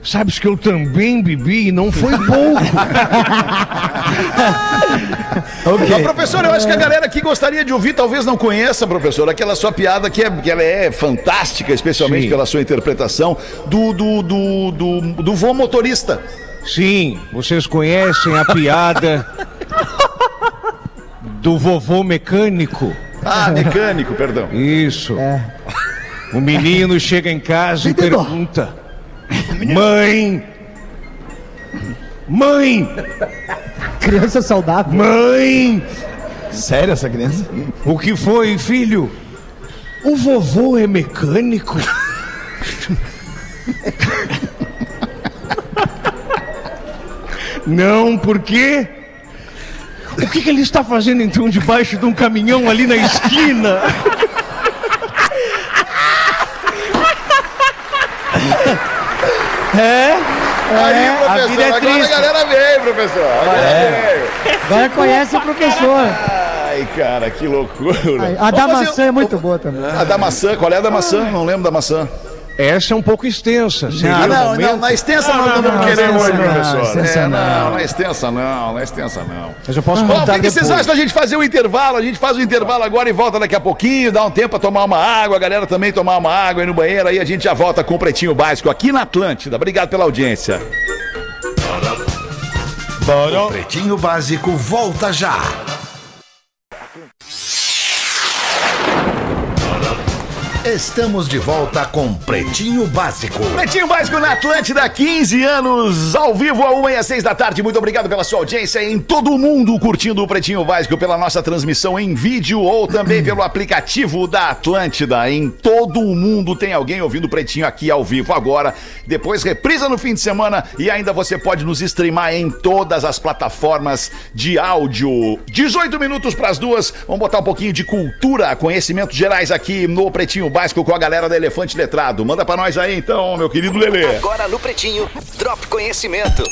Sabes que eu também bebi e não foi pouco. Mas, professor, eu acho que a galera aqui gostaria de ouvir, talvez não conheça, professor, aquela sua piada que, é, que ela é fantástica, especialmente Sim. pela sua interpretação do, do, do, do, do vô motorista. Sim, vocês conhecem a piada do vovô mecânico. Ah, mecânico, perdão. Isso. O menino chega em casa e pergunta: Mãe! Mãe! Criança saudável. Mãe! Sério essa criança? O que foi, filho? O vovô é mecânico? Não, por quê? O que, que ele está fazendo então debaixo de um caminhão ali na esquina? Aí, professor, vida é agora triste. a galera veio, professor. Agora veio. Agora conhece o professor. Ai, cara, que loucura. A da Vamos fazer- maçã é muito boa também. A da maçã, qual é a da maçã? Não lembro da maçã. Essa é um pouco extensa. Ah, o não, momento? não, na extensa não, não, não, hoje, não, professor. extensa É, não. não, na extensa não, na extensa não. Mas eu posso Bom, o contar que, que vocês acham da gente fazer o intervalo? A gente faz o intervalo agora e volta daqui a pouquinho, dá um tempo pra tomar uma água, a galera também tomar uma água aí no banheiro, aí a gente já volta com o Pretinho Básico aqui na Atlântida. Obrigado pela audiência. O Pretinho Básico volta já. Estamos de volta com Pretinho Básico. Pretinho Básico na Atlântida, 15 anos, ao vivo, a 1 e às 6 da tarde. Muito obrigado pela sua audiência em todo o mundo, curtindo o Pretinho Básico pela nossa transmissão em vídeo ou também pelo aplicativo da Atlântida. Em todo o mundo tem alguém ouvindo o Pretinho aqui ao vivo agora. Depois reprisa no fim de semana e ainda você pode nos streamar em todas as plataformas de áudio. 18 minutos para as duas. Vamos botar um pouquinho de cultura, conhecimentos gerais aqui no Pretinho Básico com a galera da Elefante Letrado. Manda para nós aí então, meu querido Lelê. Agora no Pretinho, Drop Conhecimento.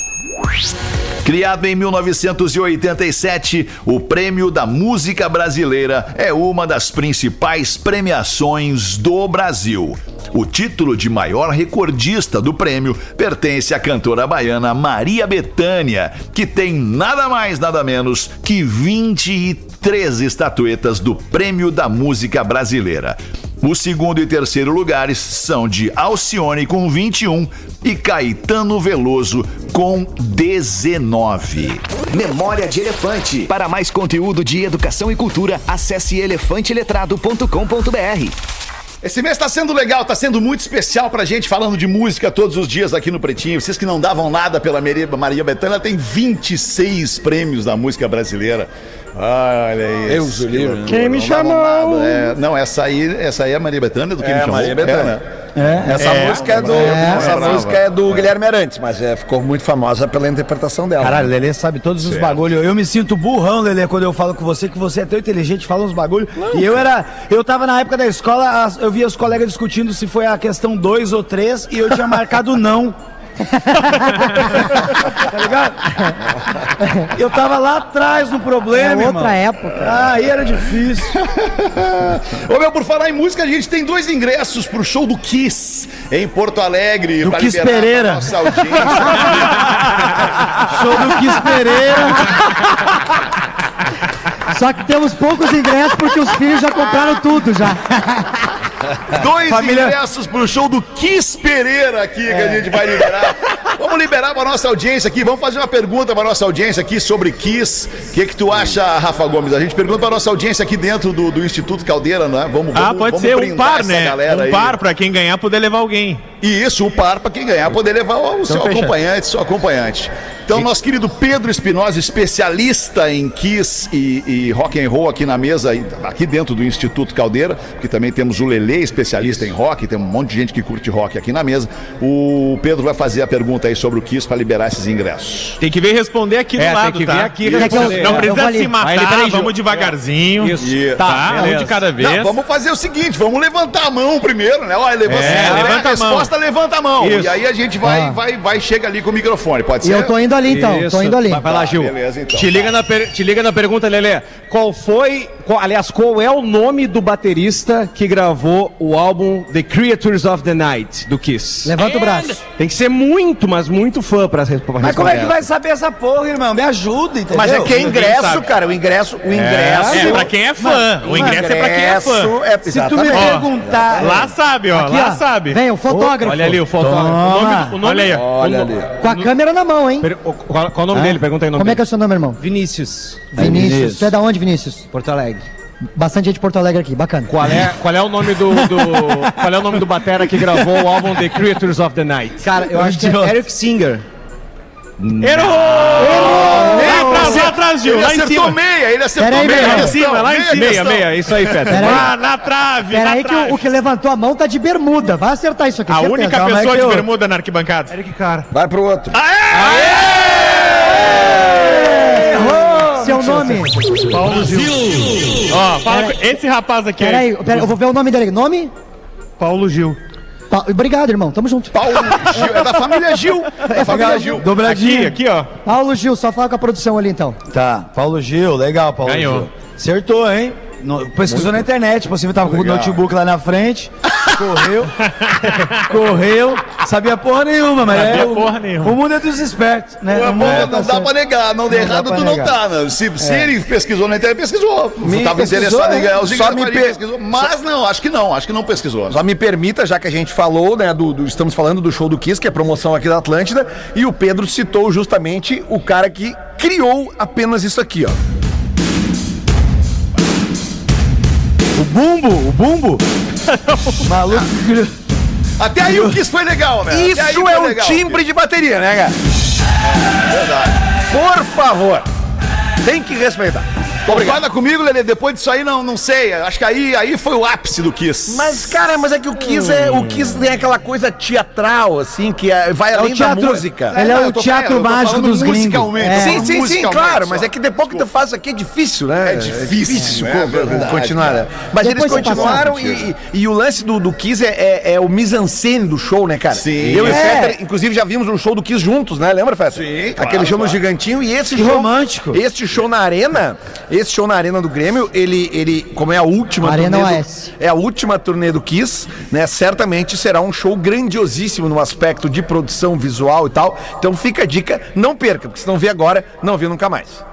Criado em 1987, o Prêmio da Música Brasileira é uma das principais premiações do Brasil. O título de maior recordista do prêmio pertence à cantora baiana Maria Bethânia, que tem nada mais, nada menos que 23 estatuetas do Prêmio da Música Brasileira. O segundo e terceiro lugares são de Alcione com 21 e Caetano Veloso com 19. Memória de Elefante. Para mais conteúdo de educação e cultura, acesse elefanteletrado.com.br. Esse mês tá sendo legal, tá sendo muito especial pra gente falando de música todos os dias aqui no Pretinho. Vocês que não davam nada pela Maria, Maria Bethânia, ela tem 26 prêmios da música brasileira. Olha aí. Deus o livre, né? Quem me chamou? nada. É, não, essa aí, essa aí é a Maria Bethânia do que É, me chamou. Maria Bethânia. né? Essa música é do, essa música é do Guilherme Arantes, mas é, ficou muito famosa pela interpretação dela. Caralho, Lelê sabe todos os bagulhos. Eu me sinto burrão, Lelê, quando eu falo com você, que você é tão inteligente, fala uns bagulhos. E eu era. Eu tava na época da escola, eu via os colegas discutindo se foi a questão 2 ou 3 e eu tinha marcado não. tá ligado? Eu tava lá atrás no É problema, irmão. outra época. Ah, aí era difícil. Ô meu, por falar em música, a gente tem dois ingressos pro show do Kiss em Porto Alegre. Do Kiss Pereira. Nossa audiência. Show do Kiss Pereira. Só que temos poucos ingressos porque os filhos já compraram tudo já. Dois Família- ingressos pro show do Kiss Pereira aqui que a É. gente vai liberar. Vamos liberar pra nossa audiência aqui. Vamos fazer uma pergunta pra nossa audiência aqui sobre Kiss. O que, que tu acha, Rafa Gomes? A gente pergunta pra nossa audiência aqui dentro do, do Instituto Caldeira, né? Vamos, Ah, vamos- pode vamos ser um par, né? Um aí. par pra quem ganhar poder levar alguém. E isso, o par para quem ganhar poder levar o seu fecha. acompanhante, seu acompanhante. Então, nosso querido Pedro Espinosa, especialista em Kiss e, e rock and roll aqui na mesa, e aqui dentro do Instituto Caldeira, que também temos o Lele, especialista em rock, tem um monte de gente que curte rock aqui na mesa. O Pedro vai fazer a pergunta aí sobre o Kiss para liberar esses ingressos. Tem que vir responder aqui do É, tem lado, que tá? vir aqui Isso. responder. Não precisa se matar, Aí ele, peraí, vamos devagarzinho. Isso. E- Tá, um beleza. de cada vez. Não, vamos fazer o seguinte, vamos levantar a mão primeiro, né? Olha, levanta, É, a levanta a mão. Levanta a mão. Isso. E aí a gente vai, Ah. vai, vai, chega ali com o microfone, pode E ser? eu tô indo ali então, Isso. tô indo ali. Vai, vai lá, Tá, Gil. beleza, então. Te liga na, per- te liga na pergunta, Lelê. Qual foi, aliás, qual é o nome do baterista que gravou o álbum The Creatures of the Night, do Kiss? Levanta o braço. Tem que ser muito, mas muito fã pra, res- pra Mas como é que responder vai saber essa porra, irmão? Me ajuda, entendeu? Mas é que é ingresso, cara. O ingresso, o ingresso. É, pra quem é fã. O ingresso é pra quem é fã. é- Se tu me perguntar... Lá sabe, ó. Aqui, lá ó. sabe. Vem, o fotógrafo. Olha ali o fotógrafo. Toma. O nome, o nome, Olha aí. Olha ali. Com a câmera na mão, hein? Qual, qual é o nome dele? Pergunta aí o nome Como é que é dele. o seu nome, irmão? Vinícius. Vinícius. Vinícius. Tu é da onde, Vinícius? Porto Alegre. Bastante gente de Porto Alegre aqui, bacana. Qual é, qual é o nome do, do- qual é o nome do batera que gravou o álbum The Creatures of the Night? Cara, eu acho que é Eric Singer. Errou! Lá atrás, lá atrás, Gil. Ele Lá em acertou cima. meia, ele acertou Pera aí, meia. Lá em cima, lá em cima. Meia, meia, isso aí, Feta. Pera aí. Lá na trave, Pera na aí que o, o que levantou a mão tá de bermuda. Vai acertar isso aqui. A certeza. única pessoa de eu- bermuda na arquibancada. Eric Cara. Vai pro outro. Seu nome. Paulo Gil. Ó, fala com esse rapaz aqui. Pera aí, pera, eu vou ver o nome dele. Nome? Paulo Gil. Pa- Obrigado, irmão. Tamo junto. Paulo Gil, é da família Gil. Da família Gil. Aqui, aqui, ó. Paulo Gil, só fala com a produção ali então. Tá, Paulo Gil, legal, Paulo Ganhou. Gil. Acertou, hein? No- pesquisou na internet, possível tava com o notebook lá na frente, correu, correu, sabia porra nenhuma, mas Sabia é o, porra nenhuma. o mundo é dos espertos, né? Não, O mundo é não dá certo. pra negar, não, de Não dá errado pra tu não negar. tá, né? Se, se ele pesquisou na internet, pesquisou. Me Tava pesquisou, interessado em né? ganhar os Só me pesquisou. Mas não, acho que não, acho que não pesquisou. Só me permita, já que a gente falou, né, do, do- estamos falando do show do Kiss, que é a promoção aqui da Atlântida, e o Pedro citou justamente o cara que criou apenas isso aqui, ó. Bumbo, o bumbo. Maluco. Até aí o Kiss foi legal, né? Isso é um legal. timbre de bateria, né, cara? Verdade. Por favor. Tem que respeitar. Concorda comigo, Lelê? Depois disso aí, não, não sei. Acho que aí, aí foi o ápice do Kiss. Mas, cara, mas é que o Kiss é. O Kiss tem aquela coisa teatral, assim, que é- vai além da música. Ele é não, o teatro falando, mágico dos gringos. musicalmente, É. eu tô Sim, sim, sim, claro, só. mas é que depois que tu faz isso aqui é difícil, né? É difícil, É é co- verdade, continuar. cara. né? Mas Depois eles continuaram e, e- o lance do, do Kiss é, é, é o mise-en-scène do show, né, cara? Sim. Eu e o É. Fetter, inclusive, já vimos um show do Kiss juntos, né? Lembra, Fetter? Sim, Aquele claro, show no. Gigantinho e esse Que show... romântico. Este show na Arena, esse show na Arena do Grêmio, ele, ele como é a última Arena turnê do, é a última turnê do Kiss, né? Certamente será um show grandiosíssimo no aspecto de produção visual e tal. Então fica a dica, não perca, porque se não vê agora, não vê nunca mais.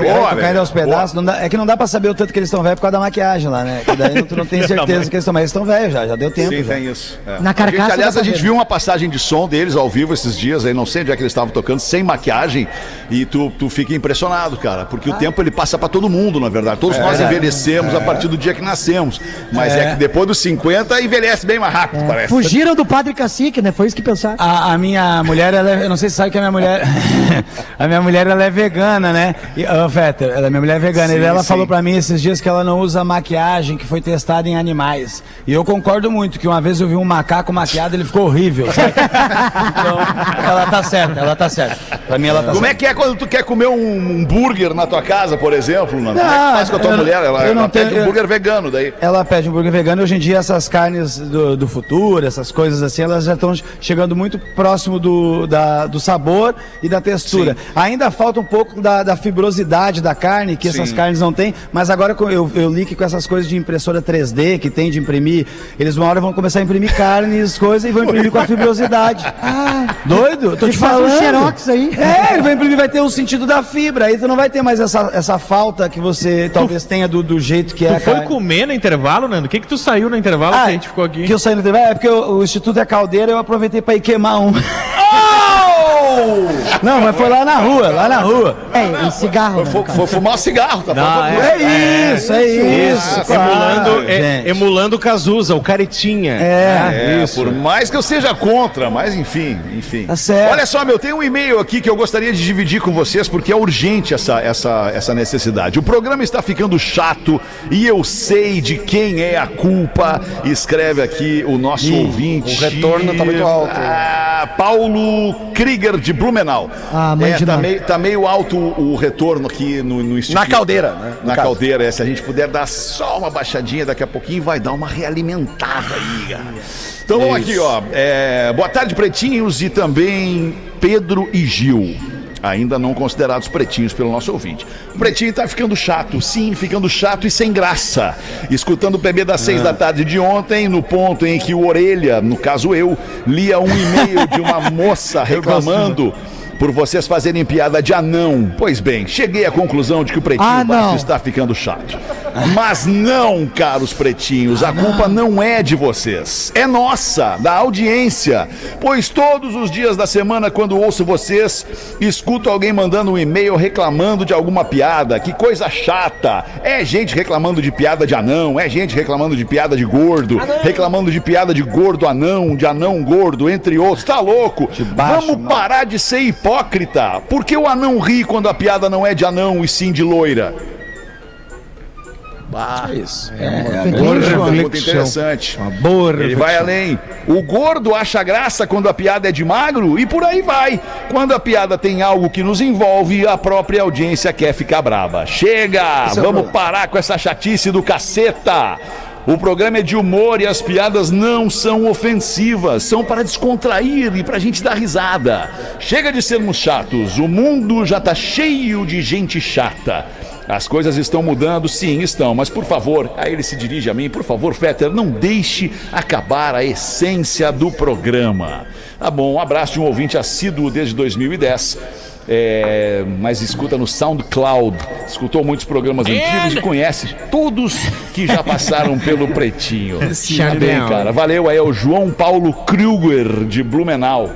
Boa, Boa, caindo aos pedaços. Não dá- é que não dá pra saber o tanto que eles estão velhos por causa da maquiagem lá, né? Que daí tu não tem certeza que eles estão, mas eles estão velhos já, já deu tempo. Sim, já. tem isso. É. Na carcaça A gente, aliás, a gente viu uma passagem de som deles ao vivo esses dias aí, não sei onde é que eles estavam tocando, sem maquiagem, e tu, tu fica impressionado, cara, porque o tempo ele passa pra todo mundo, na verdade. Todos nós envelhecemos a partir do dia que nascemos, mas é, que depois dos 50 envelhece bem mais rápido, parece. Fugiram do Padre Cacique, né? Foi isso que pensaram. A, a minha mulher, ela é, eu não sei se sabe que a minha mulher. a minha mulher, ela é vegana, né? E, ô, Fetter, ela, minha mulher é vegana. Sim, e ela sim. falou pra mim esses dias que ela não usa maquiagem que foi testada em animais. E eu concordo muito, que uma vez eu vi um macaco maquiado, ele ficou horrível, sabe? então, ela tá certa, ela tá certa. Pra mim, ela tá Como é que é quando tu quer comer um, um burger na tua casa, por exemplo? Nando? Como é que Não, faz com a tua eu- mulher? Ela, eu não ela pede tenho- um burger vegano daí. Ela pede um hambúrguer vegano e hoje em dia essas carnes do, do futuro, essas coisas assim, elas já estão chegando muito próximo do, da- do sabor e da textura. Ainda falta um pouco da, da fibrosidade da carne, que essas Sim. carnes não têm. Mas agora eu, eu li que com essas coisas de impressora 3D que tem de imprimir, eles uma hora vão começar a imprimir carnes, coisas, e vão imprimir com a fibrosidade. Ah, Doido? Tô te faz um falando. xerox aí. É, ele vai imprimir, vai ter o sentido da fibra. Aí tu não vai ter mais essa, essa falta que você talvez tenha do, do jeito que é Tu foi carne. comer no intervalo, Nando? O que que tu saiu no intervalo Ah, que a gente ficou aqui? Que eu saí no intervalo? É porque o, o Instituto é caldeira, eu aproveitei pra ir queimar um. Não, mas foi lá na rua, lá na rua. É, e cigarro. né, Foi, cara? foi fumar um cigarro, tá Não, falando? É isso, é isso. Isso, claro, emulando, é, emulando o Cazuza, o Caretinha. É, É, isso. por mais que eu seja contra, mas enfim, enfim. Tá certo. Olha só, meu, tem um e-mail aqui que eu gostaria de dividir com vocês porque é urgente essa, essa, essa necessidade. O programa está ficando chato e eu sei de quem é a culpa. Escreve aqui o nosso ouvinte. o retorno tá muito alto. Ah, Paulo Krieger de Blumenau. Ah, mãe é, de tá, meio, tá meio alto o retorno aqui no, no Instituto. Na caldeira, né, Na caso. caldeira, é, se a gente puder dar só uma baixadinha daqui a pouquinho, vai dar uma realimentada aí, cara. Então vamos aqui, ó. É, boa tarde, pretinhos, e também Pedro e Gil. Ainda não considerados pretinhos pelo nosso ouvinte. O pretinho tá ficando chato, sim, ficando chato e sem graça. Escutando o PB das seis da tarde de ontem, no ponto em que o Orelha, no caso eu, lia um e-mail de uma moça reclamando por vocês fazerem piada de anão. Pois bem, cheguei à conclusão de que o Pretinho Ah, não. está ficando chato. Mas não, caros pretinhos, a culpa não é de vocês, é nossa, da audiência. Pois todos os dias da semana, quando ouço vocês, escuto alguém mandando um e-mail reclamando de alguma piada. Que coisa chata! É gente reclamando de piada de anão, é gente reclamando de piada de gordo, reclamando de piada de gordo anão, de anão gordo, entre outros. Tá louco? Vamos parar de ser hipócrita. Por que o anão ri quando a piada não é de anão e sim de loira? É isso. Boa reflexão. pergunta interessante. Uma boa Ele reflexão. vai além. O gordo acha graça quando a piada é de magro e por aí vai. Quando a piada tem algo que nos envolve, a própria audiência quer ficar brava. Chega! Vamos parar com essa chatice do caceta! O programa é de humor e as piadas não são ofensivas, são para descontrair e para a gente dar risada. Chega de sermos chatos, o mundo já tá cheio de gente chata. As coisas estão mudando, sim, estão, mas por favor, aí ele se dirige a mim, por favor, Fetter, não deixe acabar a essência do programa. Tá bom, um abraço de um ouvinte assíduo desde 2010. É, mas escuta no SoundCloud, escutou muitos programas antigos e conhece todos que já passaram pelo Pretinho. Bem, cara. Valeu aí, é o João Paulo Kruger de Blumenau.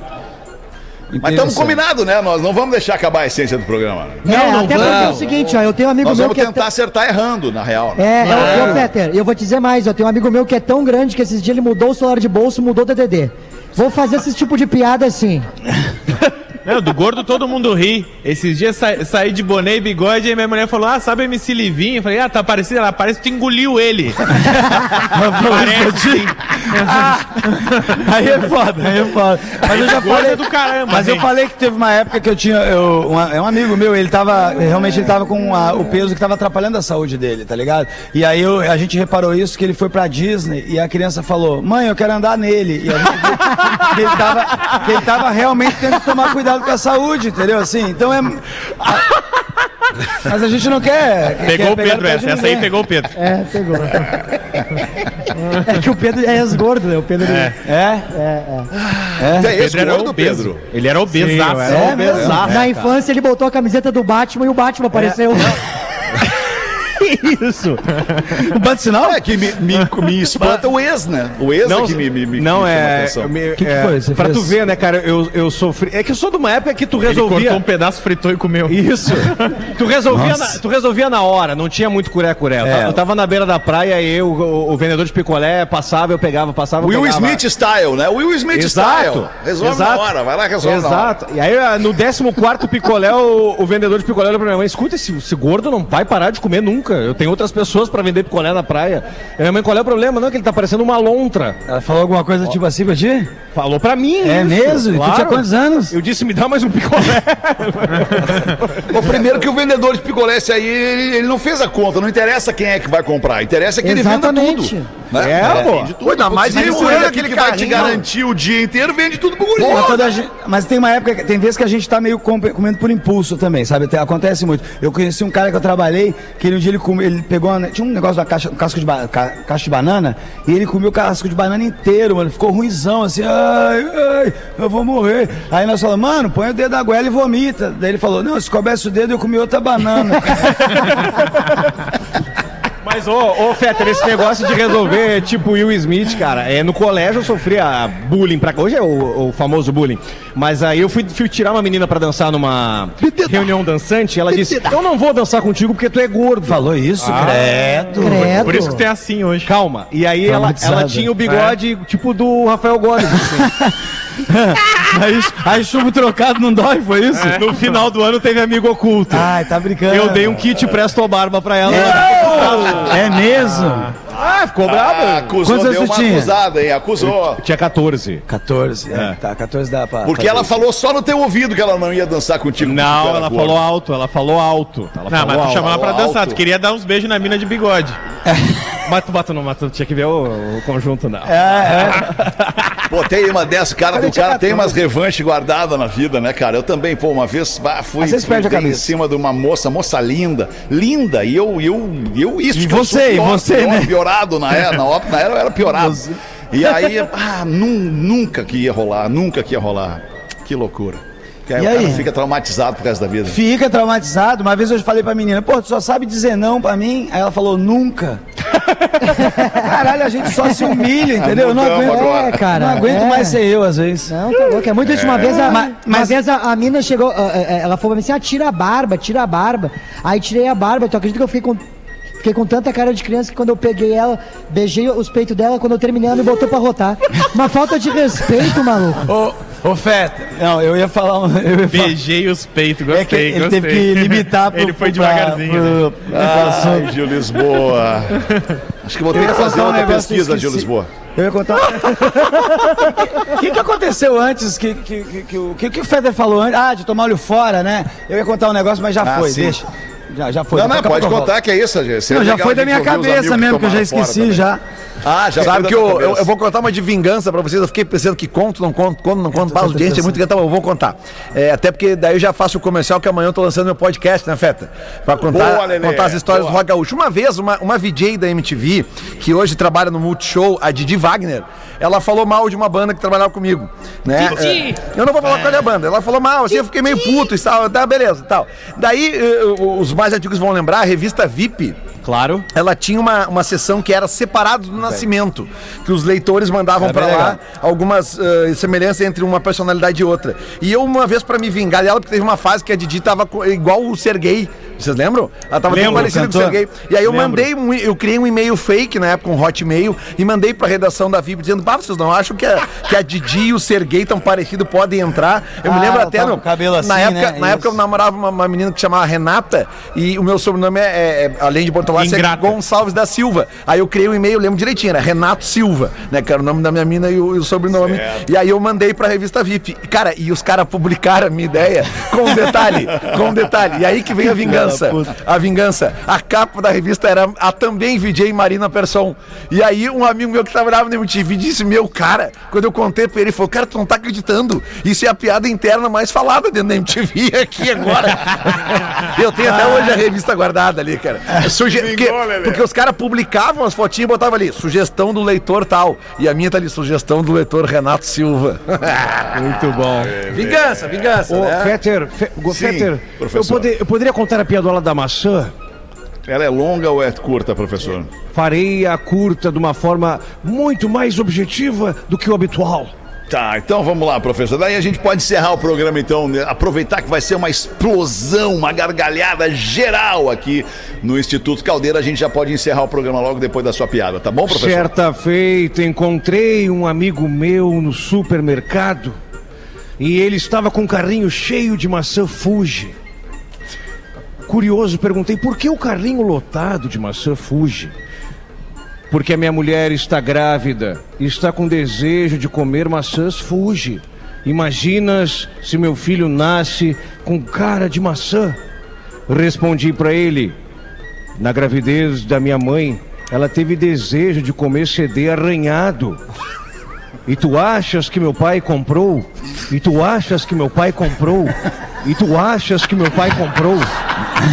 Mas estamos combinados, né? Nós não vamos deixar acabar a essência do programa. É, até porque é o vamos. seguinte, ó, eu tenho um amigo Nós meu vamos que é tentar acertar errando, na real. né? É, eu, eu, Peter, eu vou te dizer mais, eu tenho um amigo meu que é tão grande que esses dias ele mudou o celular de bolso, mudou o DDD. Vou fazer esse tipo de piada assim. Não, do gordo todo mundo ri. Esses dias sa saí de boné e bigode e minha mulher falou: Ah, sabe MC Livinho? Eu falei: Ah, tá parecido. Ela parece que tu engoliu ele. Parece. Aí é foda, aí é foda. Mas eu já falei é do caramba, Mas eu falei que teve uma época que eu tinha. Eu, uma- é um amigo meu, ele tava. Realmente ele tava com a- o peso que tava atrapalhando a saúde dele, tá ligado? E aí eu- a gente reparou isso, que ele foi pra Disney e a criança falou: Mãe, eu quero andar nele. E a gente viu que ele tava, que ele tava realmente tendo que tomar cuidado com a saúde, entendeu? Assim, então é. Mas a gente não quer. Pegou quer o Pedro essa. Essa aí pegou o Pedro. É, pegou. é que o Pedro é esgordo, né? O Pedro. É. É? É esse Pedro era obeso. Pedro? Ele era obesaço. É mesmo? Na infância ele botou a camiseta do Batman e o Batman apareceu. Isso. O bate sinal? É que me, me, me espanta o ex, né? O ex é que me, me, me não é. atenção. me- Que que é, foi? Você pra fez? tu ver, né, cara? Eu, eu sofri. É que eu sou de uma época que tu Ele resolvia. cortou um pedaço, fritou e comeu. Isso. tu, resolvia na, tu resolvia na hora, não tinha muito curé-curé. Eu, É. tava- eu tava na beira da praia e eu, o, o vendedor de picolé passava, eu pegava, passava. Will pegava. Smith style, né? Will Smith Exato. style. Resolve na Exato. hora, vai lá, resolve na hora. Exato. E aí, ah, no 14 picolé, o, o vendedor de picolé olhou pra minha mãe: escuta, esse, esse gordo não vai parar de comer nunca. Eu tenho outras pessoas pra vender picolé na praia. E minha mãe, qual é o problema? Não, que ele tá parecendo uma lontra. Ela falou alguma coisa tipo assim pra ti? Falou pra mim. É isso, mesmo? E tu claro. tinha quantos anos? Eu disse, me dá mais um picolé. O primeiro que o vendedor de picolé esse aí, ele, ele não fez a conta. Não interessa quem é que vai comprar. Interessa que ele venda Exatamente. tudo. Né? É, pô. Vende tudo. Ainda mais ele mas segurando aquele que vai te garantir o dia inteiro, vende tudo pro guri. Mas, a gente- mas tem uma época, que- tem vezes que a gente tá meio com- comendo por impulso também, sabe? Acontece muito. Eu conheci um cara que eu trabalhei, que um dia ele, come, ele pegou, uma- tinha um negócio da caixa, um casco de, ba- ca- caixa de banana, e ele comeu o casco de banana inteiro, mano. Ficou ruimzão, assim, ai, ai, eu vou morrer. Aí nós falamos, mano, põe o dedo na goela e vomita. Daí ele falou, não, se coubesse o dedo, eu comi outra banana. Mas, ô, ô Fetter, esse negócio de resolver, tipo Will Smith, cara, é, no colégio eu sofria bullying pra Hoje é o, o famoso bullying. Mas aí eu fui, fui tirar uma menina pra dançar numa reunião dançante e ela disse: Eu não vou dançar contigo porque tu é gordo. falou isso, Ah. credo. Credo. Por isso que tu é assim hoje. Calma. E aí ela, ela tinha o bigode tipo do Rafael Gomes. assim. aí, aí chumbo trocado não dói, foi isso? No final do ano teve amigo oculto. Ai, tá brincando. Eu dei um kit Presto Barba pra ela. É mesmo? Ah, ficou Ah, brava. acusou, Quantos deu anos uma você tinha? acusada aí, acusou. Tinha 14. 14, é. Tá, 14 dá pra. Porque fazer ela isso. falou só no teu ouvido que ela não ia dançar contigo. Não, ela falou alto, ela falou alto. Ela Não, falou mas tu alto. chamou ela pra dançar. Tu queria dar uns beijos na mina de bigode. Mas tu, não, mas tu tinha que ver o, o conjunto, não. Pô, tem uma dessa, cara, o cara tem umas revanches guardadas na vida, né, cara? Eu também, pô, uma vez bah, fui, fui perde a bem em cima de uma moça, moça linda, linda, e eu, eu, eu isso. E você, sou e você, pior, né? Piorado na era, na, na era eu era piorado. E aí, ah, nun- nunca que ia rolar, nunca que ia rolar. Que loucura. Que aí E o cara aí? fica traumatizado por causa da vida. Fica traumatizado. Uma vez eu falei pra menina, pô, tu só sabe dizer não pra mim? Aí ela falou, nunca. Caralho, a gente só se humilha, entendeu? Eu não aguento, agora. É, cara. não aguento é. mais ser eu, às vezes. Não, tá louco. É muito isso. Uma vez, a, Mas- uma mas- vez a, a mina chegou, ah, ah, ela falou pra mim assim: ah, tira a barba, tira a barba. Aí tirei a barba. Tu acredita que eu fiquei com. Fiquei com tanta cara de criança que quando eu peguei ela, beijei os peitos dela, quando eu terminei, ela me botou pra rotar. Uma falta de respeito, maluco. Ô, ô Feta, não, eu ia falar um. Eu ia falar- Beijei os peitos, É gostei, que ele gostei. teve que limitar pro, Ele foi devagarzinho. pro- pro- Ai, Gil Lisboa. Acho que vou ter que ia fazer um eu pesquisa, Gil. Lisboa. Eu ia contar. O que, que aconteceu antes? que, que, que, que, o que, que o Feder falou antes? Ah, de tomar olho fora, né? Eu ia contar um negócio, mas já Ah, foi, sim. deixa. Já, já foi. Não, não, pode contar que é isso, gente. Não, já foi da minha cabeça mesmo, que eu já esqueci já. Ah, já Sabe que eu, eu, eu vou contar uma de vingança pra vocês. Eu fiquei pensando que conto, não conto, conto, não conto. Para a audiência é muito grande, tá bom, eu vou contar. É, até porque daí eu já faço o comercial que amanhã eu tô lançando meu podcast, né, Feta? Pra contar, Boa, Lelê, contar as histórias boa. do Rock Gaúcho. Uma vez, uma, uma VJ da MTV, que hoje trabalha no Multishow, a Didi Wagner, ela falou mal de uma banda que trabalhava comigo. Né? É, eu não vou falar qual é a banda. Ela falou mal, assim, eu fiquei meio puto e tal. Tá, beleza, tal. Daí, eh, os mais antigos vão lembrar, a revista VIP, Claro. ela tinha uma, uma sessão que era separado do nascimento, que os leitores mandavam Era pra bem lá legal. algumas eh, semelhanças entre uma personalidade e outra. E eu, uma vez pra me vingar dela, porque teve uma fase que a Didi tava co- igual o Serguei. Vocês lembram? Ela tava Lembro, parecida com o cantor. Serguei. E aí eu Lembro. mandei, um, eu criei um e-mail fake na época, um hotmail, e mandei pra redação da VIP dizendo: Bah, vocês não acham que a, que a Didi e o Serguei tão parecidos, podem entrar? Eu me Ah, lembro ela até com o cabelo na assim, época, né? na época eu namorava uma, uma menina que chamava Renata, e o meu sobrenome é, é- é, além de Bortolazzi, é. Gonçalves da Silva. Aí eu criei o e-mail, lembro direitinho, era Renato Silva, né? Que era o nome da minha mina e o, e o sobrenome. E aí eu mandei pra revista VIP. Cara, e os caras publicaram a minha ideia com um detalhe, com um detalhe. E aí que vem a vingança. A vingança. A capa da revista era a também VJ Marina Persson. E aí um amigo meu que trabalhava na MTV disse: Meu, cara, quando eu contei pra ele, ele falou: Cara, tu não tá acreditando. Isso é a piada interna mais falada dentro da MTV aqui agora. eu tenho até hoje a revista guardada ali, cara. Suge- porque, porque os caras publicavam as fotinhas e botavam ali, sugestão do leitor tal. E a minha tá ali, sugestão do leitor Renato Silva. Muito bom. vingança, vingança. Ô, né? Fetter, Fe, Sim, Fetter, eu, professor. pode- eu poderia contar a piadola da maçã? Ela é longa ou é curta, professor? Farei a curta de uma forma muito mais objetiva do que o habitual. Tá, então vamos lá, professor. Daí a gente pode encerrar o programa, então, né? aproveitar que vai ser uma explosão, uma gargalhada geral aqui no Instituto Caldeira. A gente já pode encerrar o programa logo depois da sua piada, tá bom, professor? Certa feita, encontrei um amigo meu no supermercado e ele estava com um carrinho cheio de maçã Fuji. Curioso, perguntei por que o carrinho lotado de maçã Fuji? Porque a minha mulher está grávida e está com desejo de comer maçãs Fuji. Imaginas se meu filho nasce com cara de maçã? Respondi para ele: na gravidez da minha mãe, ela teve desejo de comer CD arranhado. E tu achas que meu pai comprou? E tu achas que meu pai comprou? E tu achas que meu pai comprou?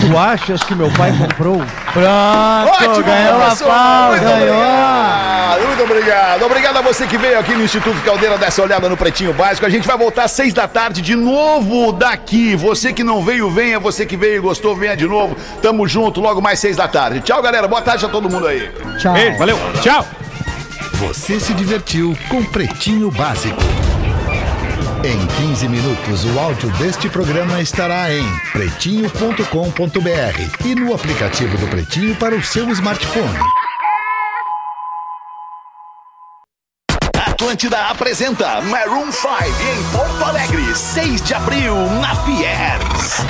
Tu achas que meu pai comprou? Pronto, ganhou a pau, Muito ganhou. Obrigado, muito obrigado. Obrigado a você que veio aqui no Instituto Caldeira dessa olhada no Pretinho Básico. A gente vai voltar às seis da tarde de novo daqui. Você que não veio, venha. Você que veio e gostou, venha de novo. Tamo junto, logo mais seis da tarde. Tchau, galera. Boa tarde a todo mundo aí. Tchau. Beijo, valeu, tchau. Você se divertiu com Pretinho Básico. Em 15 minutos, o áudio deste programa estará em pretinho.com.br e no aplicativo do Pretinho para o seu smartphone. Atlântida apresenta Maroon 5 em Porto Alegre, 6 de abril, na Fiers.